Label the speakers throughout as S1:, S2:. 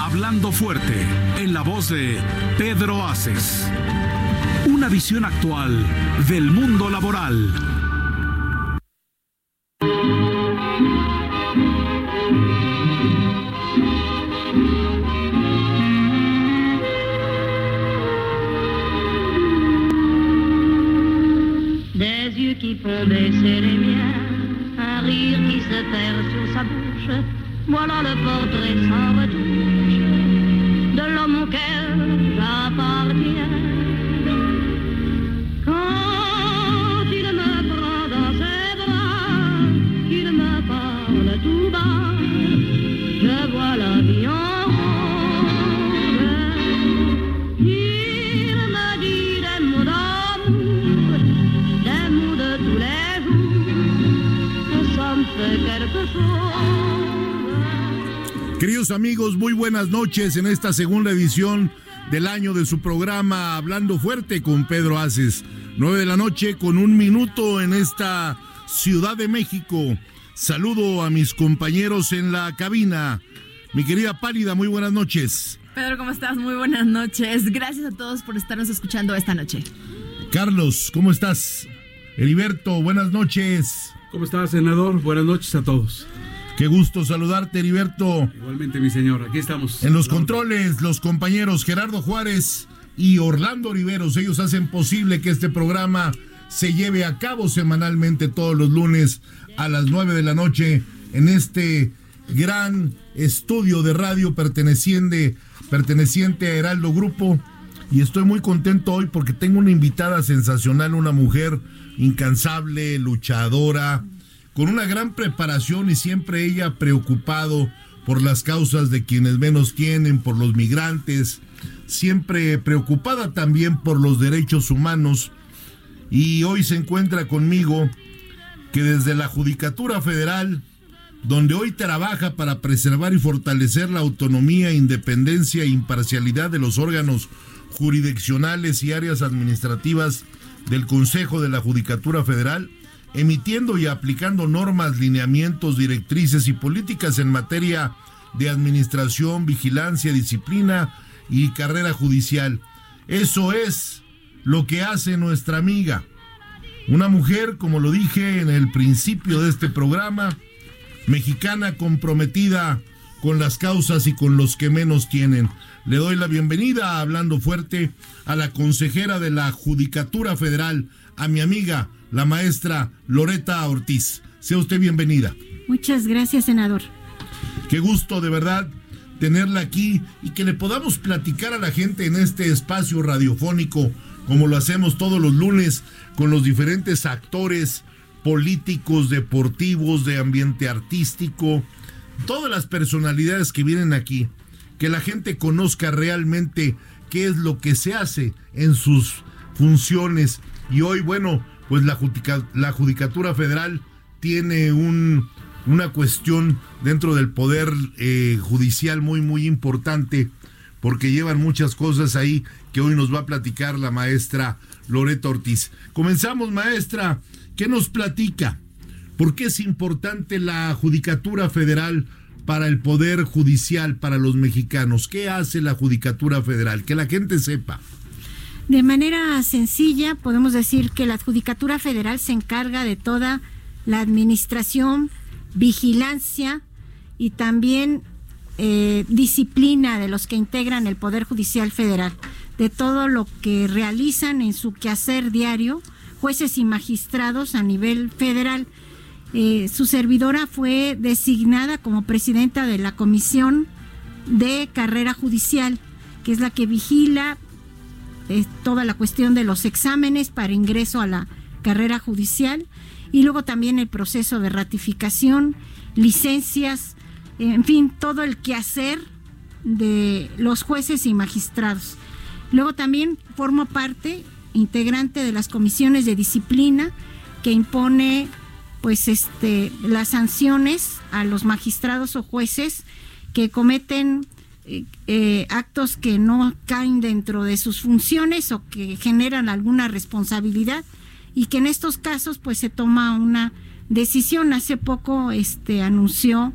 S1: Hablando fuerte, en la voz de Pedro Aces. Una visión actual del mundo laboral.
S2: Des yeux qui font baisser les miens, un rire qui se perd sur sa bouche, voilà le portrait sans retouche de l'homme auquel j'appartiens.
S3: Queridos amigos, muy buenas noches en esta segunda edición del año de su programa Hablando Fuerte con Pedro Aces. Nueve de la noche con un minuto en esta Ciudad de México. Saludo a mis compañeros en la cabina. Mi querida Pálida, muy buenas noches.
S4: Pedro, ¿cómo estás? Muy buenas noches. Gracias a todos por estarnos escuchando esta noche.
S3: Carlos, ¿cómo estás? Heriberto, buenas noches.
S5: ¿Cómo estás, senador? Buenas noches a todos.
S3: Qué gusto saludarte, Heriberto.
S5: Igualmente, mi señor, aquí estamos.
S3: En los controles, los compañeros Gerardo Juárez y Orlando Oliveros, ellos hacen posible que este programa se lleve a cabo semanalmente todos los lunes a las 9 de la noche en este gran estudio de radio perteneciente, perteneciente a Heraldo Grupo. Y estoy muy contento hoy porque tengo una invitada sensacional, una mujer incansable, luchadora, con una gran preparación y siempre ella preocupado por las causas de quienes menos tienen, por los migrantes, siempre preocupada también por los derechos humanos. Y hoy se encuentra conmigo que desde la Judicatura Federal, donde hoy trabaja para preservar y fortalecer la autonomía, independencia e imparcialidad de los órganos jurisdiccionales y áreas administrativas del Consejo de la Judicatura Federal, emitiendo y aplicando normas, lineamientos, directrices y políticas en materia de administración, vigilancia, disciplina y carrera judicial. Eso es lo que hace nuestra amiga. Una mujer, como lo dije en el principio de este programa, mexicana comprometida con las causas y con los que menos tienen. Le doy la bienvenida, hablando fuerte, a la consejera de la Judicatura Federal, a mi amiga, la maestra Loreta Ortiz. Sea usted bienvenida.
S6: Muchas gracias, senador.
S3: Qué gusto de verdad tenerla aquí y que le podamos platicar a la gente en este espacio radiofónico, como lo hacemos todos los lunes, con los diferentes actores políticos, deportivos, de ambiente artístico, todas las personalidades que vienen aquí, que la gente conozca realmente qué es lo que se hace en sus funciones. Y hoy, bueno, pues la, la Judicatura Federal tiene un, una cuestión dentro del poder eh, judicial muy, muy importante, porque llevan muchas cosas ahí que hoy nos va a platicar la maestra Loreto Ortiz. Comenzamos, maestra. ¿Qué nos platica? ¿Por qué es importante la Judicatura Federal para el Poder Judicial, para los mexicanos? ¿Qué hace la Judicatura Federal? Que la gente sepa.
S6: De manera sencilla, podemos decir que la Judicatura Federal se encarga de toda la administración, vigilancia y también eh, disciplina de los que integran el Poder Judicial Federal, de todo lo que realizan en su quehacer diario jueces y magistrados a nivel federal. Eh, su servidora fue designada como presidenta de la Comisión de Carrera Judicial, que es la que vigila eh, toda la cuestión de los exámenes para ingreso a la carrera judicial y luego también el proceso de ratificación, licencias, en fin, todo el quehacer de los jueces y magistrados. Luego también formo parte integrante de las comisiones de disciplina que impone pues este las sanciones a los magistrados o jueces que cometen eh, eh, actos que no caen dentro de sus funciones o que generan alguna responsabilidad y que en estos casos pues se toma una decisión. Hace poco este anunció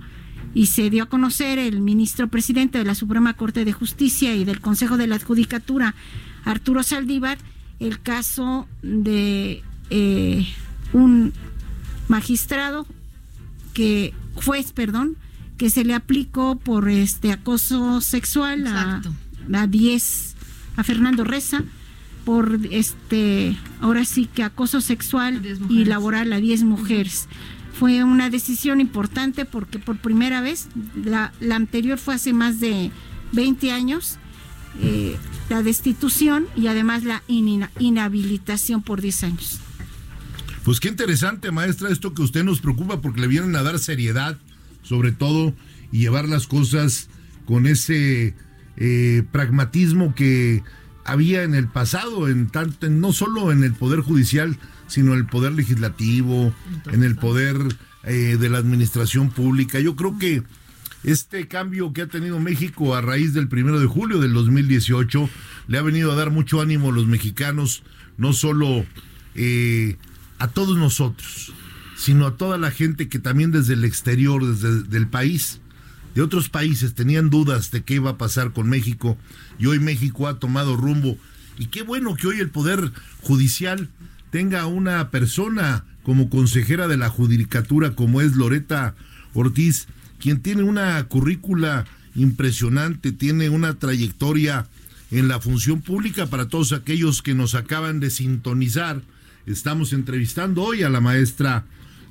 S6: y se dio a conocer el ministro presidente de la Suprema Corte de Justicia y del Consejo de la Judicatura Arturo Saldívar el caso de eh, un magistrado que juez, perdón, que se le aplicó por este acoso sexual a, a 10 a Fernando Reza por este ahora sí que acoso sexual y laboral a 10 mujeres. Fue una decisión importante porque por primera vez, la, la anterior fue hace más de 20 años, eh, la destitución y además la inhabilitación por 10 años.
S3: Pues qué interesante, maestra, esto que usted nos preocupa porque le vienen a dar seriedad, sobre todo, y llevar las cosas con ese eh, pragmatismo que había en el pasado, en tanto, no solo en el poder judicial, sino en el poder legislativo, en el poder eh, de la administración pública. Yo creo que este cambio que ha tenido México a raíz del primero de julio del 2018 le ha venido a dar mucho ánimo a los mexicanos, no solo eh, a todos nosotros, sino a toda la gente que también desde el exterior, desde el país, de otros países, tenían dudas de qué iba a pasar con México y hoy México ha tomado rumbo. Y qué bueno que hoy el Poder Judicial tenga una persona como consejera de la Judicatura como es Loreta Ortiz, quien tiene una currícula impresionante, tiene una trayectoria en la función pública para todos aquellos que nos acaban de sintonizar. Estamos entrevistando hoy a la maestra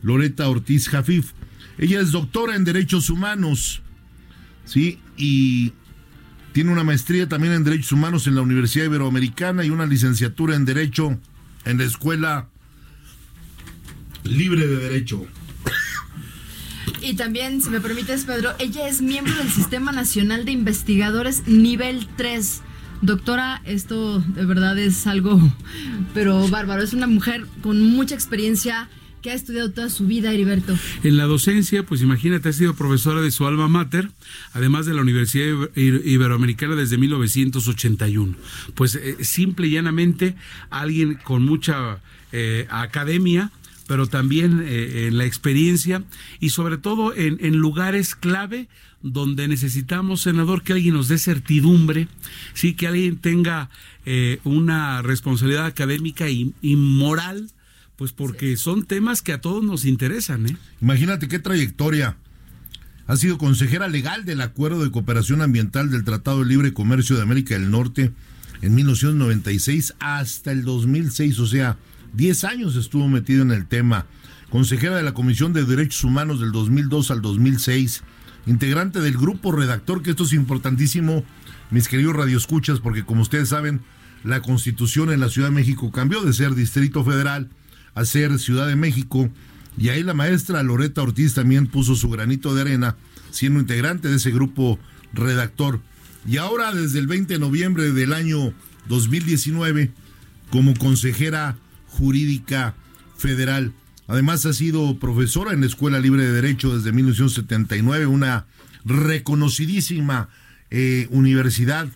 S3: Loreta Ortiz Jafif. Ella es doctora en Derechos Humanos, ¿sí? Y tiene una maestría también en Derechos Humanos en la Universidad Iberoamericana y una licenciatura en Derecho en la Escuela Libre de Derecho.
S4: Y también, si me permites, Pedro, ella es miembro del Sistema Nacional de Investigadores nivel 3. Doctora, esto de verdad es algo, pero bárbaro. Es una mujer con mucha experiencia que ha estudiado toda su vida, Heriberto.
S5: En la docencia, pues imagínate, ha sido profesora de su alma mater, además de la Universidad Iberoamericana desde 1981. Pues eh, simple y llanamente, alguien con mucha eh, academia, pero también eh, en la experiencia y sobre todo en, lugares clave donde necesitamos, senador, que alguien nos dé certidumbre, sí, que alguien tenga una responsabilidad académica y, moral, pues porque son temas que a todos nos interesan. ¿eh?
S3: Imagínate qué trayectoria. Ha sido consejera legal del Acuerdo de Cooperación Ambiental del Tratado de Libre Comercio de América del Norte en 1996 hasta el 2006, o sea, 10 años estuvo metido en el tema, consejera de la Comisión de Derechos Humanos del 2002 al 2006, integrante del grupo redactor, que esto es importantísimo, mis queridos radioescuchas, porque como ustedes saben, la constitución en la Ciudad de México cambió de ser Distrito Federal a ser Ciudad de México, y ahí la maestra Loreta Ortiz también puso su granito de arena, siendo integrante de ese grupo redactor. Y ahora, desde el 20 de noviembre del año 2019, como consejera Jurídica Federal. Además ha sido profesora en la Escuela Libre de Derecho desde 1979, una reconocidísima eh, universidad,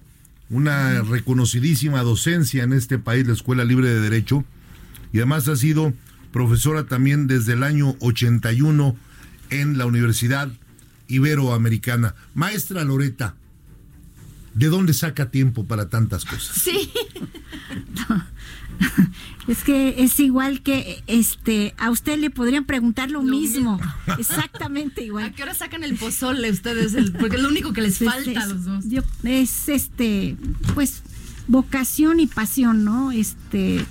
S3: una reconocidísima docencia en este país, la Escuela Libre de Derecho, y además ha sido profesora también desde el año 81 en la Universidad Iberoamericana. Maestra Loreta, ¿de dónde saca tiempo para tantas cosas?
S6: Sí. Es que es igual que este a usted le podrían preguntar lo, mismo. Exactamente igual.
S4: ¿A qué hora sacan el pozole ustedes? porque es lo único que les falta a los dos.
S6: es este, pues, vocación y pasión, ¿no? Este,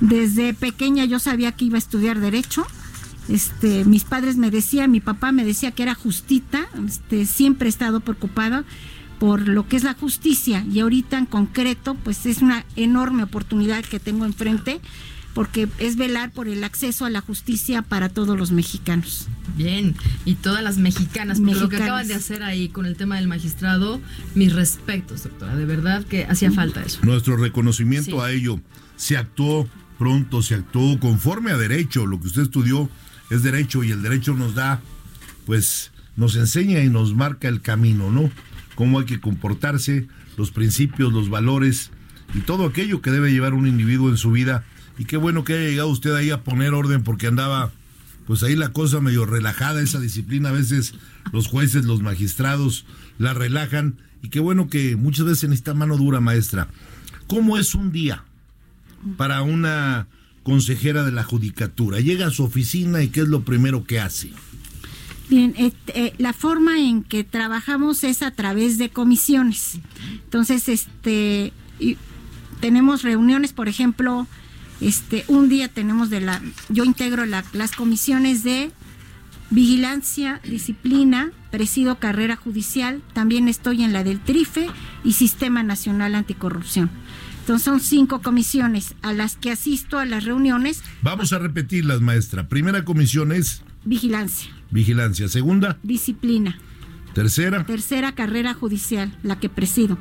S6: desde pequeña yo sabía que iba a estudiar Derecho. Este, mis padres me decían, mi papá me decía que era justita, este, siempre he estado preocupada por lo que es la justicia y ahorita en concreto pues es una enorme oportunidad que tengo enfrente porque es velar por el acceso a la justicia para todos los mexicanos.
S4: Bien, y todas las mexicanas, porque lo que acaban de hacer ahí con el tema del magistrado, mis respetos, doctora, de verdad que hacía falta eso.
S3: Nuestro reconocimiento a ello. Se actuó pronto, se actuó conforme a derecho, lo que usted estudió es derecho y el derecho nos da, pues, nos enseña y nos marca el camino, ¿no? Cómo hay que comportarse, los principios, los valores y todo aquello que debe llevar un individuo en su vida. Y qué bueno que haya llegado usted ahí a poner orden porque andaba pues ahí la cosa medio relajada, esa disciplina, a veces los jueces, los magistrados la relajan. Y qué bueno que muchas veces necesita mano dura, maestra. ¿Cómo es un día para una consejera de la judicatura? Llega a su oficina y qué es lo primero que hace.
S6: Bien, eh, la forma en que trabajamos es a través de comisiones. Entonces, este, tenemos reuniones, por ejemplo, este, un día tenemos de la, yo integro las comisiones de vigilancia, disciplina, presido carrera judicial, también estoy en la del TRIFE y Sistema Nacional Anticorrupción. Entonces son cinco comisiones a las que asisto a las reuniones.
S3: Vamos a repetirlas, maestra. Primera comisión es...
S6: Vigilancia.
S3: Vigilancia. Segunda.
S6: Disciplina.
S3: Tercera.
S6: Tercera carrera judicial, la que presido.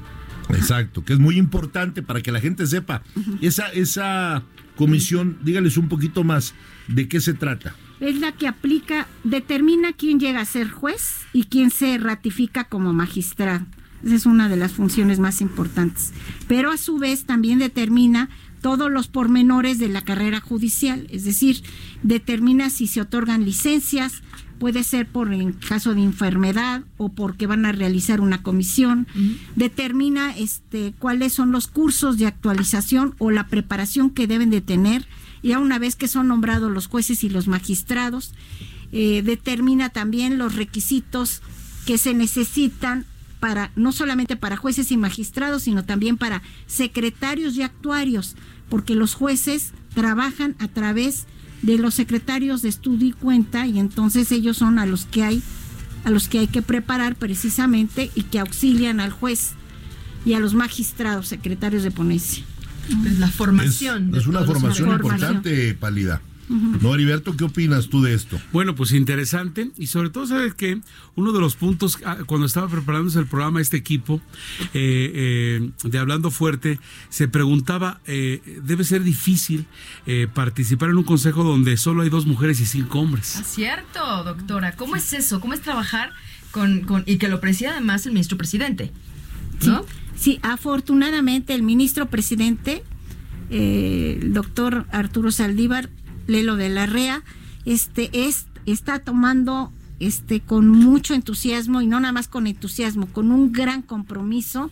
S3: Exacto, que es muy importante para que la gente sepa. Esa, esa comisión, dígales un poquito más de qué se trata.
S6: Es la que aplica, determina quién llega a ser juez y quién se ratifica como magistrado. Esa es una de las funciones más importantes. Pero a su vez también determina todos los pormenores de la carrera judicial, es decir, determina si se otorgan licencias, puede ser por en caso de enfermedad o porque van a realizar una comisión, determina este cuáles son los cursos de actualización o la preparación que deben de tener ya una vez que son nombrados los jueces y los magistrados, eh, determina también los requisitos que se necesitan para no solamente para jueces y magistrados, sino también para secretarios y actuarios, porque los jueces trabajan a través de los secretarios de estudio y cuenta y entonces ellos son a los que hay a los que hay que preparar precisamente y que auxilian al juez y a los magistrados secretarios de ponencia.
S4: Es la formación.
S3: Es, una formación importante, Pálida. No, Heriberto, ¿qué opinas tú de esto?
S5: Bueno, pues interesante y sobre todo, ¿sabes que Uno de los puntos, ah, cuando estaba preparándose el programa, este equipo eh, eh, de Hablando Fuerte, se preguntaba, eh, debe ser difícil participar en un consejo donde solo hay dos mujeres y cinco hombres.
S4: Es ah, cierto, doctora. ¿Cómo es eso? ¿Cómo es trabajar con, con y que lo presida además el ministro presidente?
S6: ¿No? Sí, afortunadamente el ministro presidente, el doctor Arturo Saldívar, Lelo de la Rea, este, es, está tomando este, con mucho entusiasmo y no nada más con entusiasmo, con un gran compromiso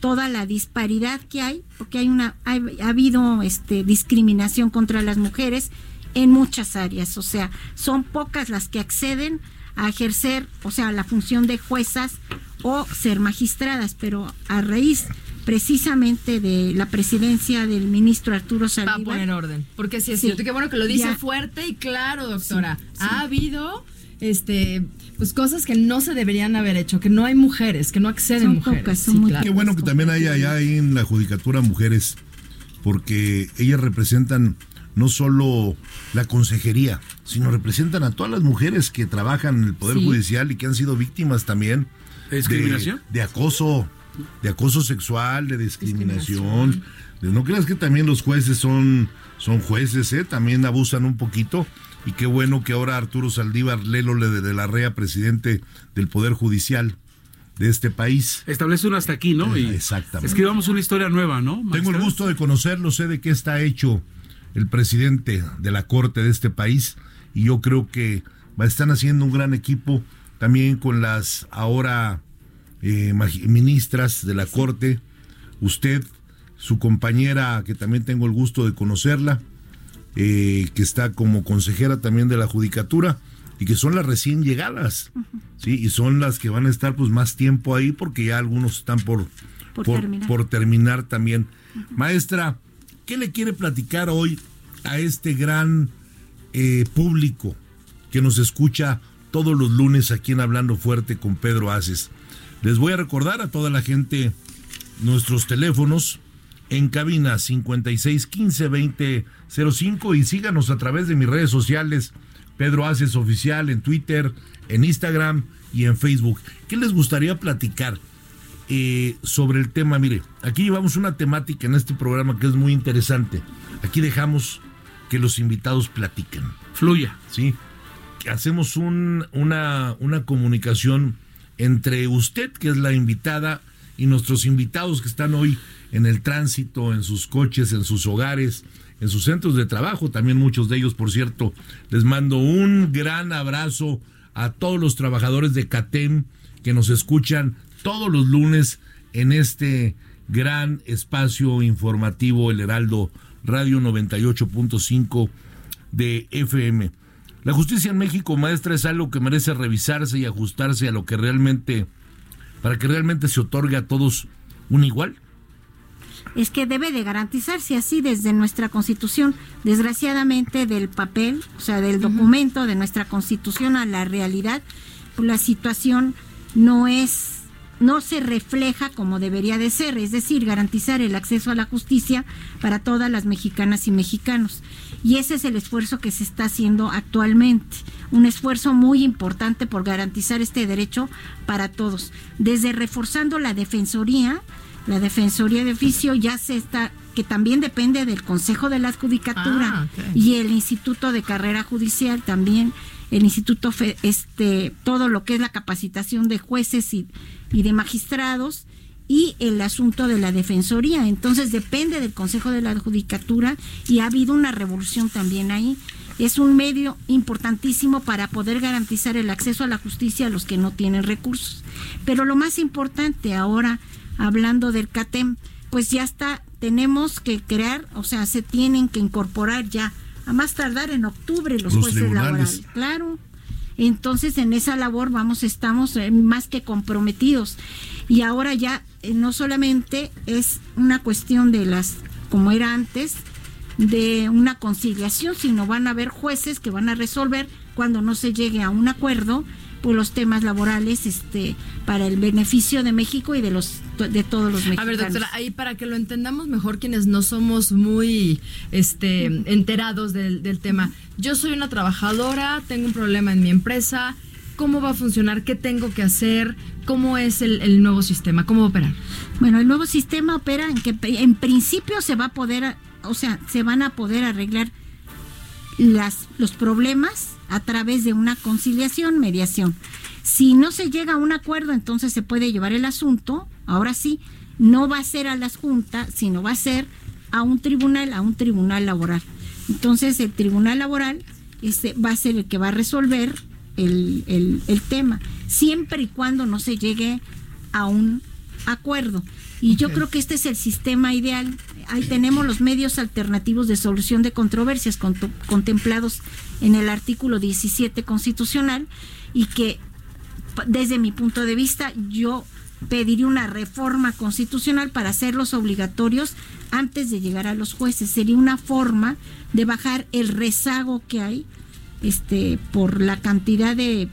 S6: toda la disparidad que hay, porque hay una, ha, habido este, discriminación contra las mujeres en muchas áreas, o sea, son pocas las que acceden a ejercer, o sea, la función de juezas o ser magistradas, pero a raíz precisamente de la presidencia del ministro Arturo Saldívar.
S4: Va a poner orden, porque sí es cierto, qué bueno que lo dice fuerte y claro, doctora. ha habido este pues cosas que no se deberían haber hecho, que no hay mujeres, que no acceden mujeres.
S3: Qué bueno que también haya allá ahí en la judicatura mujeres, porque ellas representan no solo la consejería, sino representan a todas las mujeres que trabajan en el Poder Judicial y que han sido víctimas también
S5: ¿De discriminación?
S3: de acoso de acoso sexual, de discriminación. no creas que también los jueces son, son jueces, ¿eh? también abusan un poquito. Y qué bueno que ahora Arturo Saldívar Lelo de la REA, presidente del Poder Judicial de este país.
S5: Establece uno hasta aquí, ¿no?
S3: Y Exactamente.
S5: Escribamos una historia nueva, ¿no?
S3: Tengo el gusto de conocerlo, sé de qué está hecho el presidente de la Corte de este país y yo creo que están haciendo un gran equipo también con las ahora eh, ministras de la Corte, usted, su compañera, que también tengo el gusto de conocerla, eh, que está como consejera también de la Judicatura, y que son las recién llegadas, ¿sí? Y son las que van a estar pues más tiempo ahí porque ya algunos están por, por, terminar. también. Maestra, ¿qué le quiere platicar hoy a este gran eh, público que nos escucha todos los lunes aquí en Hablando Fuerte con Pedro Aces? Les voy a recordar a toda la gente nuestros teléfonos en cabina 5615 2005 y síganos a través de mis redes sociales, Pedro Aces Oficial en Twitter, en Instagram y en Facebook. ¿Qué les gustaría platicar eh, sobre el tema? Mire, aquí llevamos una temática en este programa que es muy interesante. Aquí dejamos que los invitados platiquen.
S5: Fluya.
S3: Sí. Que hacemos un, una, una comunicación entre usted, que es la invitada, y nuestros invitados que están hoy en el tránsito, en sus coches, en sus hogares, en sus centros de trabajo, también muchos de ellos, por cierto. Les mando un gran abrazo a todos los trabajadores de CATEM que nos escuchan todos los lunes en este gran espacio informativo El Heraldo Radio 98.5 de FM. La justicia en México, maestra, es algo que merece revisarse y ajustarse a lo que realmente, para que realmente se otorgue a todos un igual
S6: es que debe de garantizarse así desde nuestra constitución. Desgraciadamente del papel, o sea, del documento de nuestra constitución a la realidad, pues la situación no es no se refleja como debería de ser, es decir, garantizar el acceso a la justicia para todas las mexicanas y mexicanos. Y ese es el esfuerzo que se está haciendo actualmente, un esfuerzo muy importante por garantizar este derecho para todos, desde reforzando la defensoría, la Defensoría de Oficio ya se está, que también depende del Consejo de la Judicatura
S4: Ah,
S6: y el Instituto de Carrera Judicial también, el Instituto, este, todo lo que es la capacitación de jueces y, y de magistrados y el asunto de la Defensoría. Entonces depende del Consejo de la Judicatura y ha habido una revolución también ahí. Es un medio importantísimo para poder garantizar el acceso a la justicia a los que no tienen recursos. Pero lo más importante ahora, hablando del CATEM, pues ya está, tenemos que crear, o sea, se tienen que incorporar ya, a más tardar en octubre los,
S3: Los
S6: jueces
S3: tribunales.
S6: laborales. Claro. Entonces en esa labor vamos, estamos eh, más que comprometidos. Y ahora ya eh, no solamente es una cuestión de las, como era antes, de una conciliación, sino van a haber jueces que van a resolver cuando no se llegue a un acuerdo por los temas laborales este para el beneficio de México y de los de todos los mexicanos.
S4: A ver, doctora, ahí para que lo entendamos mejor quienes no somos muy este, enterados del, del tema. Yo soy una trabajadora, tengo un problema en mi empresa. ¿Cómo va a funcionar? ¿Qué tengo que hacer? ¿Cómo es el, el nuevo sistema? ¿Cómo va a operar?
S6: Bueno, el nuevo sistema opera en que en principio se va a poder, o sea, se van a poder arreglar las, los problemas a través de una conciliación, mediación. Si no se llega a un acuerdo, entonces se puede llevar el asunto, ahora sí, no va a ser a las juntas, sino va a ser a un tribunal, a un tribunal laboral. Entonces el tribunal laboral este, va a ser el que va a resolver el, el- el tema, siempre y cuando no se llegue a un acuerdo. Y yo creo que este es el sistema ideal. Ahí tenemos los medios alternativos de solución de controversias conto- contemplados en el artículo 17 constitucional y que desde mi punto de vista yo pediría una reforma constitucional para hacerlos obligatorios antes de llegar a los jueces. Sería una forma de bajar el rezago que hay este por la cantidad de,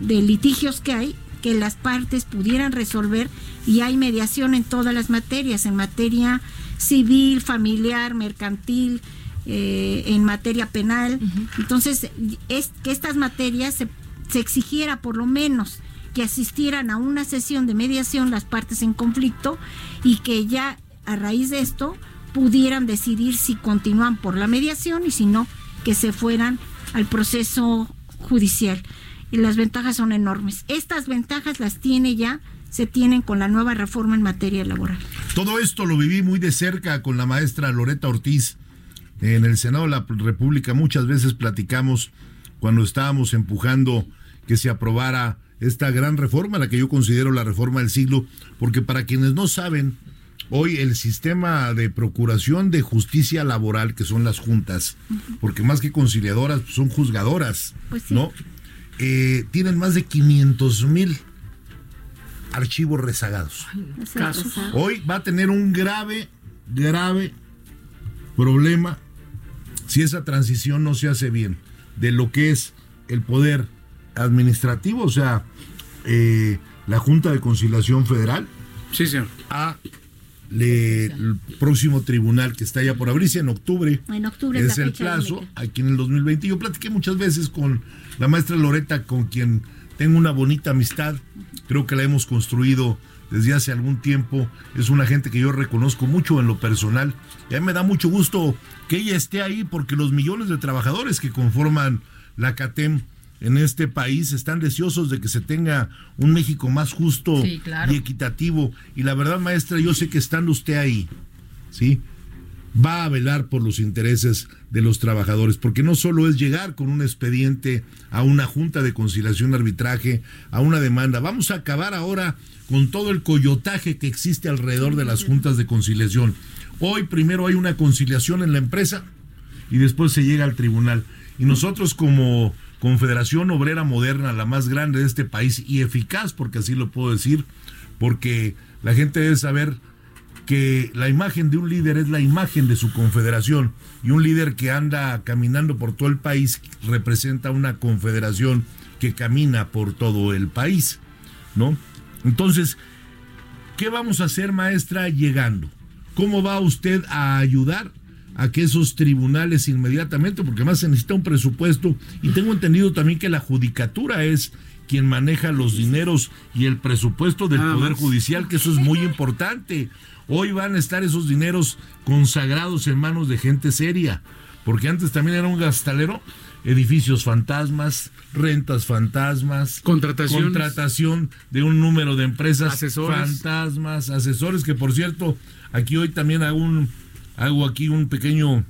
S6: de litigios que hay que las partes pudieran resolver y hay mediación en todas las materias, en materia civil, familiar, mercantil, eh, en materia penal. Entonces, es que estas materias se, se exigiera por lo menos que asistieran a una sesión de mediación las partes en conflicto y que ya a raíz de esto pudieran decidir si continúan por la mediación y si no, que se fueran al proceso judicial. Y las ventajas son enormes. Estas ventajas las tiene ya, se tienen con la nueva reforma en materia laboral.
S3: Todo esto lo viví muy de cerca con la maestra Loreta Ortiz en el Senado de la República. Muchas veces platicamos cuando estábamos empujando que se aprobara esta gran reforma, la que yo considero la reforma del siglo, porque para quienes no saben, hoy el sistema de procuración de justicia laboral, que son las juntas, porque más que conciliadoras, pues son juzgadoras,
S6: Pues sí.
S3: ¿no? Eh, tienen más de 500 mil archivos rezagados.
S5: Casos.
S3: Hoy va a tener un grave, grave problema si esa transición no se hace bien de lo que es el poder administrativo, o sea, eh, la Junta de Conciliación Federal,
S5: Sí, señor.
S3: a el próximo tribunal que está ya por abrirse en octubre.
S6: En octubre
S3: es el plazo, aquí en el 2020. Yo platiqué muchas veces con la maestra Loreta, con quien tengo una bonita amistad. Creo que la hemos construido desde hace algún tiempo. Es una gente que yo reconozco mucho en lo personal. Y a mí me da mucho gusto que ella esté ahí porque los millones de trabajadores que conforman la CATEM en este país están deseosos de que se tenga un México más justo y equitativo. Y la verdad, maestra, yo sé que estando usted ahí, ¿sí? Va a velar por los intereses de los trabajadores, porque no solo es llegar con un expediente a una junta de conciliación arbitraje, a una demanda. Vamos a acabar ahora con todo el coyotaje que existe alrededor de las juntas de conciliación. Hoy primero hay una conciliación en la empresa y después se llega al tribunal. Y nosotros como Confederación Obrera Moderna, la más grande de este país y eficaz, porque así lo puedo decir, porque la gente debe saber que la imagen de un líder es la imagen de su confederación y un líder que anda caminando por todo el país representa una confederación que camina por todo el país, ¿no? Entonces, ¿qué vamos a hacer, maestra, llegando? ¿Cómo va usted a ayudar a que esos tribunales inmediatamente, porque más se necesita un presupuesto y tengo entendido también que la judicatura es quien maneja los dineros y el presupuesto del Poder Judicial, que eso es muy importante. Hoy van a estar esos dineros consagrados en manos de gente seria, porque antes también era un gastalero, edificios fantasmas, rentas fantasmas, contratación de un número de empresas fantasmas, asesores, que por cierto, aquí hoy también hago un hago aquí un pequeño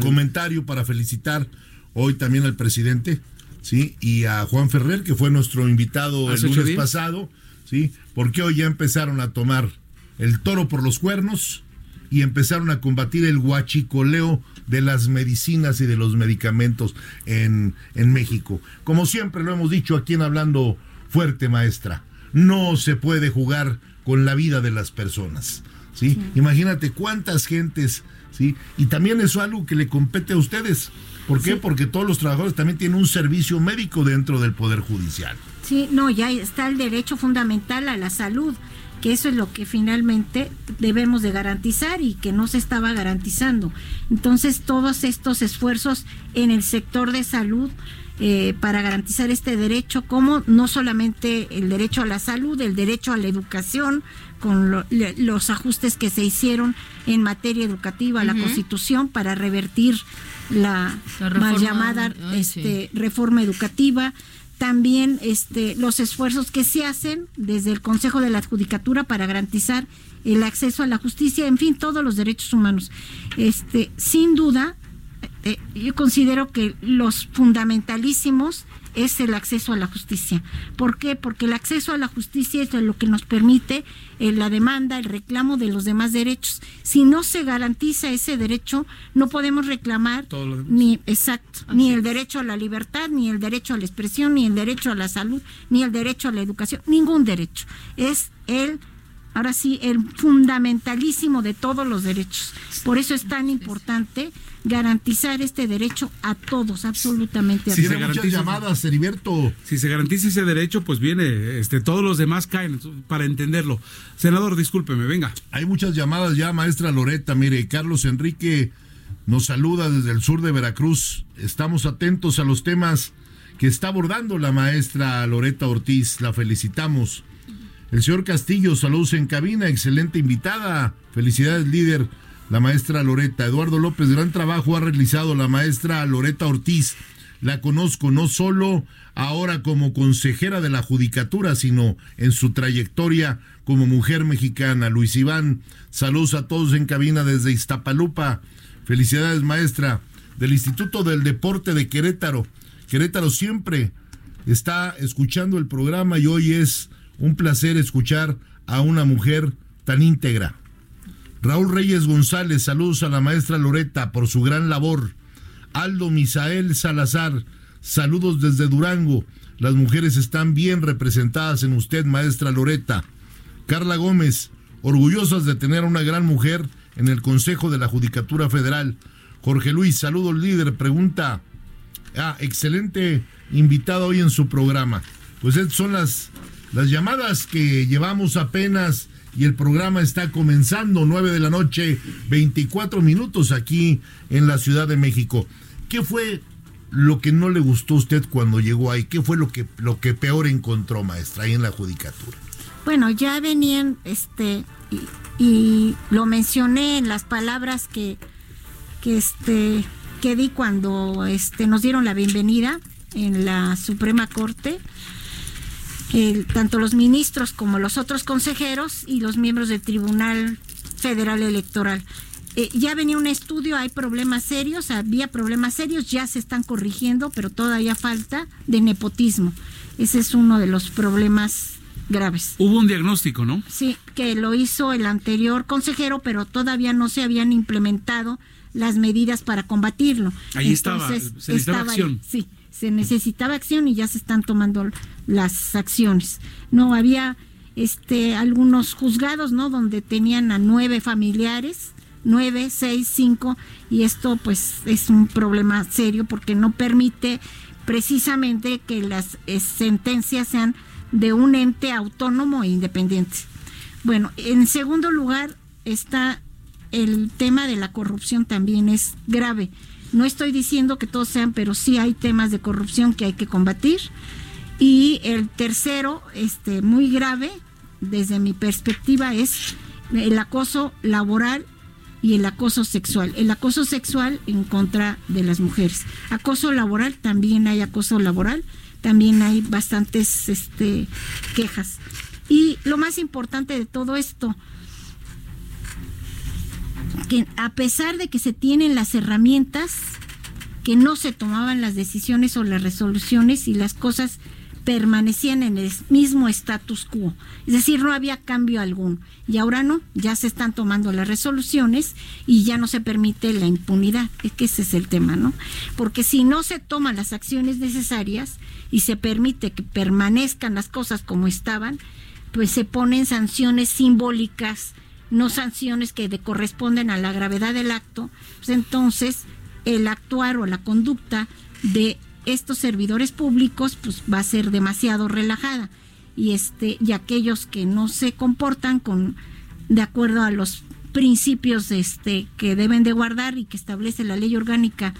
S3: comentario para felicitar hoy también al presidente, ¿sí? Y a Juan Ferrer, que fue nuestro invitado el lunes pasado, ¿sí? Porque hoy ya empezaron a tomar el toro por los cuernos y empezaron a combatir el guachicoleo de las medicinas y de los medicamentos en, en México. Como siempre lo hemos dicho aquí en Hablando Fuerte, maestra, no se puede jugar con la vida de las personas. ¿sí? Imagínate cuántas gentes, ¿sí? Y también eso es algo que le compete a ustedes. ¿Por qué? Porque todos los trabajadores también tienen un servicio médico dentro del Poder Judicial.
S6: Sí, no, ya está el derecho fundamental a la salud, que eso es lo que finalmente debemos de garantizar y que no se estaba garantizando. Entonces, todos estos esfuerzos en el sector de salud eh, para garantizar este derecho, como no solamente el derecho a la salud, el derecho a la educación, con los ajustes que se hicieron en materia educativa a la Constitución para revertir la, mal llamada este, reforma educativa. También este, los esfuerzos que se hacen desde el Consejo de la Judicatura para garantizar el acceso a la justicia, en fin, todos los derechos humanos. Este, sin duda, eh, yo considero que los fundamentalísimos es el acceso a la justicia. ¿Por qué? Porque el acceso a la justicia es lo que nos permite eh, la demanda, el reclamo de los demás derechos. Si no se garantiza ese derecho, no podemos reclamar ni exacto, ni el derecho a la libertad, ni el derecho a la expresión, ni el derecho a la salud, ni el derecho a la educación, ningún derecho. Es el ahora sí, el fundamentalísimo de todos los derechos. Por eso es tan importante garantizar este derecho a todos, absolutamente a
S3: si todos. muchas llamadas, Heriberto.
S5: Si se garantiza ese derecho, pues viene, este, todos los demás caen para entenderlo. Senador, discúlpeme, venga.
S3: Hay muchas llamadas ya, maestra Loreta. Mire, Carlos Enrique nos saluda desde el sur de Veracruz. Estamos atentos a los temas que está abordando la maestra Loreta Ortiz. La felicitamos. El señor Castillo, saludos en cabina, excelente invitada. Felicidades, líder la maestra Loreta. Eduardo López, gran trabajo ha realizado la maestra Loreta Ortiz. La conozco no solo ahora como consejera de la Judicatura, sino en su trayectoria como mujer mexicana. Luis Iván, saludos a todos en cabina desde Iztapalupa. Felicidades, maestra, del Instituto del Deporte de Querétaro. Querétaro siempre está escuchando el programa y hoy es un placer escuchar a una mujer tan íntegra. Raúl Reyes González, saludos a la maestra Loreta por su gran labor. Aldo Misael Salazar, saludos desde Durango. Las mujeres están bien representadas en usted, maestra Loreta. Carla Gómez, orgullosas de tener a una gran mujer en el Consejo de la Judicatura Federal. Jorge Luis, saludos líder, pregunta. Ah, excelente invitado hoy en su programa. Pues son las, las llamadas que llevamos apenas y el programa está comenzando, 9 de la noche, 24 minutos aquí en la Ciudad de México. ¿Qué fue lo que no le gustó a usted cuando llegó ahí? ¿Qué fue lo que, lo que peor encontró, maestra, ahí en la judicatura?
S6: Bueno, ya venían, este, y, y lo mencioné en las palabras que, que este, que di cuando este, nos dieron la bienvenida en la Suprema Corte. El- tanto los ministros como los otros consejeros y los miembros del Tribunal Federal Electoral. Eh, ya venía un estudio, hay problemas serios, había problemas serios, ya se están corrigiendo, pero todavía falta de nepotismo. Ese es uno de los problemas graves.
S5: Hubo un diagnóstico, ¿no?
S6: Sí, que lo hizo el anterior consejero, pero todavía no se habían implementado las medidas para combatirlo.
S5: Ahí estaba, se necesitaba
S6: estaba
S5: acción.
S6: sí, se necesitaba acción y ya se están tomando las acciones. No había este algunos juzgados, ¿no? Donde tenían a nueve familiares, nueve, seis, cinco, y esto pues es un problema serio porque no permite precisamente que las eh, sentencias sean de un ente autónomo e independiente. Bueno, en segundo lugar está el tema de la corrupción también es grave. No estoy diciendo que todos sean, pero sí hay temas de corrupción que hay que combatir. Y el tercero, este, muy grave, desde mi perspectiva, es el acoso laboral y el acoso sexual. El acoso sexual en contra de las mujeres. Acoso laboral, también hay acoso laboral, también hay bastantes este, quejas. Y lo más importante de todo esto, que a pesar de que se tienen las herramientas, que no se tomaban las decisiones o las resoluciones y las cosas permanecían en el mismo status quo. Es decir, no había cambio alguno. Y ahora no, ya se están tomando las resoluciones y ya no se permite la impunidad. Es que ese es el tema, ¿no? Porque si no se toman las acciones necesarias y se permite que permanezcan las cosas como estaban, pues se ponen sanciones simbólicas, no sanciones que de- corresponden a la gravedad del acto, pues entonces el actuar o la conducta de estos servidores públicos pues va a ser demasiado relajada y este y aquellos que no se comportan con de acuerdo a los principios este que deben de guardar y que establece la ley orgánica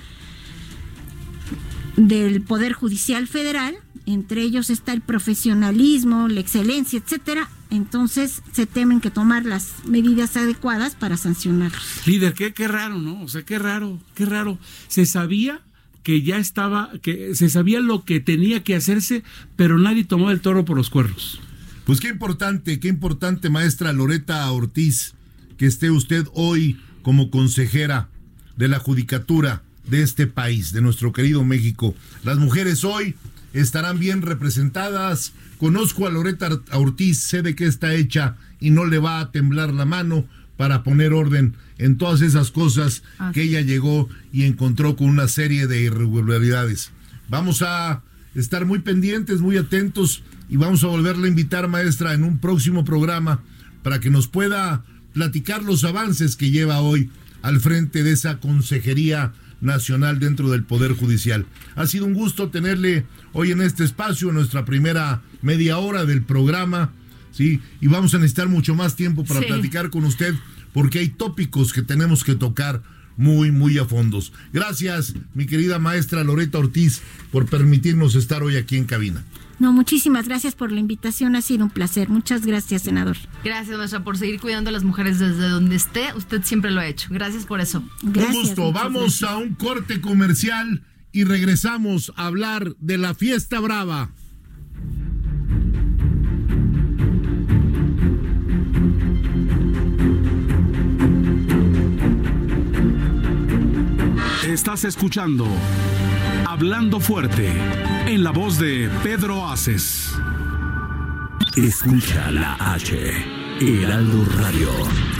S6: del Poder Judicial Federal, entre ellos está el profesionalismo, la excelencia, etcétera, entonces se temen que tomar las medidas adecuadas para sancionarlos.
S5: Líder, qué, qué raro, ¿no? O sea, qué raro, qué raro. Se sabía que ya estaba, que se sabía lo que tenía que hacerse, pero nadie tomó el toro por los cuernos.
S3: Pues qué importante, qué importante, maestra Loreta Ortiz, que esté usted hoy como consejera de la judicatura de este país, de nuestro querido México. Las mujeres hoy estarán bien representadas. Conozco a Loreta Ortiz, sé de qué está hecha y no le va a temblar la mano para poner orden en todas esas cosas que ella llegó y encontró con una serie de irregularidades. Vamos a estar muy pendientes, muy atentos y vamos a volverle a invitar, maestra, en un próximo programa para que nos pueda platicar los avances que lleva hoy al frente de esa Consejería Nacional dentro del Poder Judicial. Ha sido un gusto tenerle hoy en este espacio, en nuestra primera media hora del programa, ¿sí? Y vamos a necesitar mucho más tiempo para
S4: Sí.
S3: platicar con usted porque hay tópicos que tenemos que tocar muy, muy a fondos. Gracias, mi querida maestra Loreta Ortiz, por permitirnos estar hoy aquí en cabina.
S6: No, muchísimas gracias por la invitación, ha sido un placer. Muchas gracias, senador.
S4: Gracias, maestra, por seguir cuidando a las mujeres desde donde esté. Usted siempre lo ha hecho. Gracias por eso.
S6: Gracias.
S3: Un gusto. Vamos
S6: gracias.
S3: a un corte comercial y regresamos a hablar de la fiesta brava.
S1: Estás escuchando Hablando Fuerte en la voz de Pedro Aces.
S7: Escucha la H, Heraldo Radio.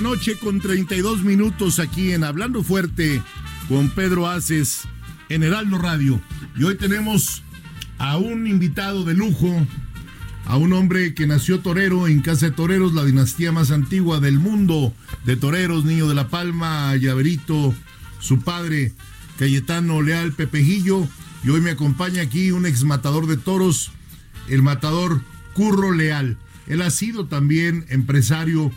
S3: Noche con 32 minutos aquí en Hablando Fuerte con Pedro Aces en Heraldo Radio. Y hoy tenemos a un invitado de lujo, a un hombre que nació torero en Casa de Toreros, la dinastía más antigua del mundo de toreros, niño de la Palma, Llaverito, su padre, Cayetano Leal Pepejillo. Y hoy me acompaña aquí un ex matador de toros, el matador Curro Leal. Él ha sido también empresario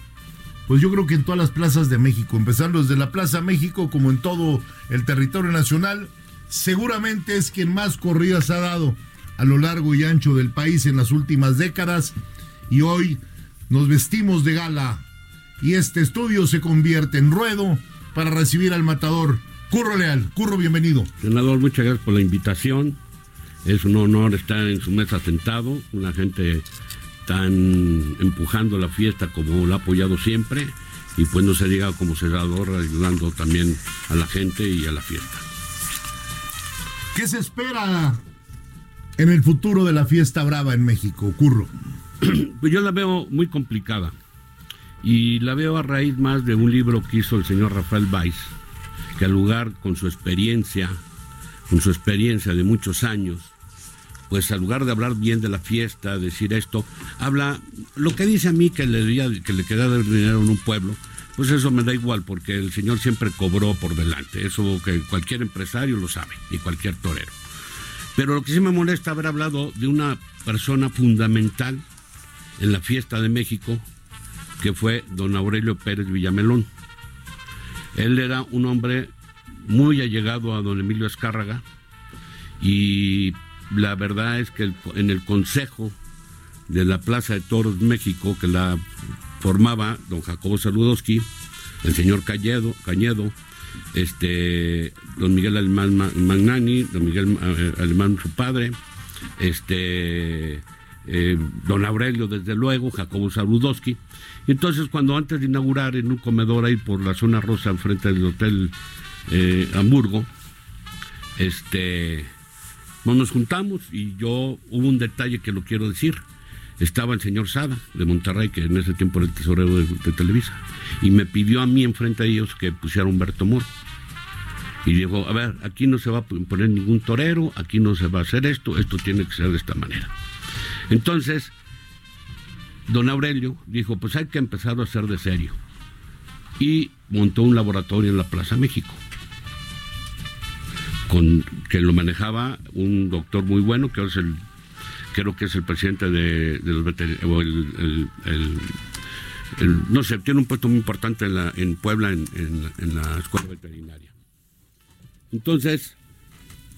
S3: pues yo creo que en todas las plazas de México, empezando desde la Plaza México como en todo el territorio nacional, seguramente es quien más corridas ha dado a lo largo y ancho del país en las últimas décadas y hoy nos vestimos de gala y este estudio se convierte en ruedo para recibir al matador Curro Leal. Curro, bienvenido.
S8: Senador, muchas gracias por la invitación. Es un honor estar en su mesa sentado, una gente están empujando la fiesta como lo ha apoyado siempre y pues no se diga como senador ayudando también a la gente y a la fiesta.
S3: ¿Qué se espera en el futuro de la fiesta brava en México, Curro?
S8: Pues yo la veo muy complicada y la veo a raíz más de un libro que hizo el señor Rafael Weiss, que al lugar con su experiencia, con su experiencia de muchos años, pues al lugar de hablar bien de la fiesta, decir esto, habla lo que dice a mí que le, que le queda de dinero en un pueblo, pues eso me da igual, porque el señor siempre cobró por delante, eso que cualquier empresario lo sabe, y cualquier torero. Pero lo que sí me molesta haber hablado de una persona fundamental en la fiesta de México, que fue don Aurelio Pérez Villamelón. Él era un hombre muy allegado a don Emilio Escárraga y la verdad es que en el consejo de la Plaza de Toros México, que la formaba don Jacobo Saludowski, el señor Cañedo, Cañedo este, don Miguel Alemán Magnani, don Miguel eh, Alemán su padre, este, eh, don Aurelio desde luego, Jacobo Saludowski. Entonces cuando antes de inaugurar en un comedor ahí por la zona rosa enfrente del hotel eh, Hamburgo, este nos juntamos y yo hubo un detalle que lo quiero decir. Estaba el señor Sada de Monterrey, que en ese tiempo era el tesorero de, Televisa, y me pidió a mí enfrente de ellos que pusiera Humberto Moro. Y dijo, a ver, aquí no se va a poner ningún torero, aquí no se va a hacer esto, esto tiene que ser de esta manera. Entonces, don Aurelio dijo, pues hay que empezar a hacer de serio. Y montó un laboratorio en la Plaza México con que lo manejaba un doctor muy bueno, que es el, creo que es el presidente de, los veterinarios, no sé, tiene un puesto muy importante en, la, en Puebla, en, la escuela veterinaria. Entonces,